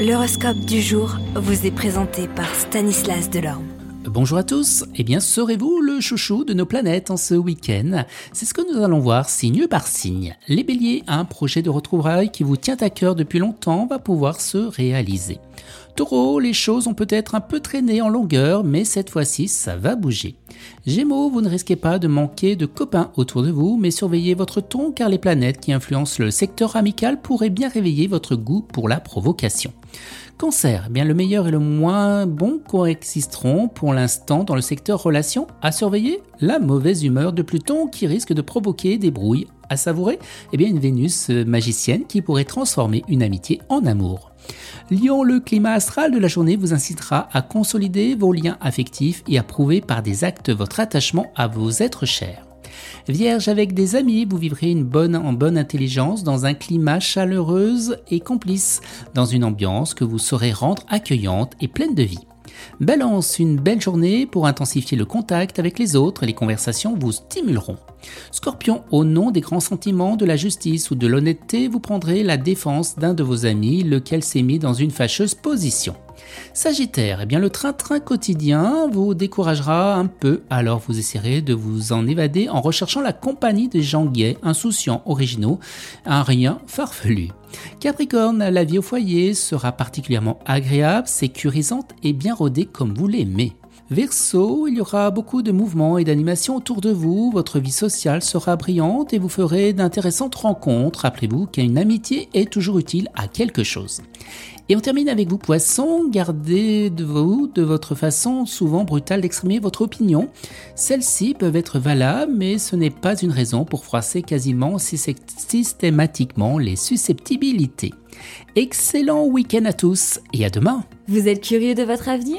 L'horoscope du jour vous est présenté par Stanislas Delorme. Bonjour à tous, eh bien serez-vous le chouchou de nos planètes en ce week-end? C'est ce que nous allons voir signe par signe. Les béliers, un projet de retrouvailles qui vous tient à cœur depuis longtemps va pouvoir se réaliser. Taureau, les choses ont peut-être un peu traîné en longueur, mais cette fois-ci, ça va bouger. Gémeaux, vous ne risquez pas de manquer de copains autour de vous, mais surveillez votre ton car les planètes qui influencent le secteur amical pourraient bien réveiller votre goût pour la provocation. Cancer, eh bien le meilleur et le moins bon coexisteront pour l'instant dans le secteur relations. À surveiller la mauvaise humeur de Pluton qui risque de provoquer des brouilles. À savourer, eh bien une Vénus magicienne qui pourrait transformer une amitié en amour. Lion, le climat astral de la journée vous incitera à consolider vos liens affectifs et à prouver par des actes votre attachement à vos êtres chers. Vierge, avec des amis, vous vivrez une bonne en bonne intelligence dans un climat chaleureux et complice, dans une ambiance que vous saurez rendre accueillante et pleine de vie. Balance, une belle journée pour intensifier le contact avec les autres et les conversations vous stimuleront. Scorpion, au nom des grands sentiments de la justice ou de l'honnêteté, vous prendrez la défense d'un de vos amis, lequel s'est mis dans une fâcheuse position. Sagittaire, eh bien le train-train quotidien vous découragera un peu, alors vous essaierez de vous en évader en recherchant la compagnie des gens gays, insouciants, originaux, un rien farfelu. Capricorne, la vie au foyer sera particulièrement agréable, sécurisante et bien rodée comme vous l'aimez. Verseau, il y aura beaucoup de mouvements et d'animations autour de vous, votre vie sociale sera brillante et vous ferez d'intéressantes rencontres. Rappelez-vous qu'une amitié est toujours utile à quelque chose. Et on termine avec vous, poissons. Gardez de vous, de votre façon souvent brutale d'exprimer votre opinion. Celles-ci peuvent être valables, mais ce n'est pas une raison pour froisser quasiment systématiquement les susceptibilités. Excellent week-end à tous et à demain. Vous êtes curieux de votre avenir?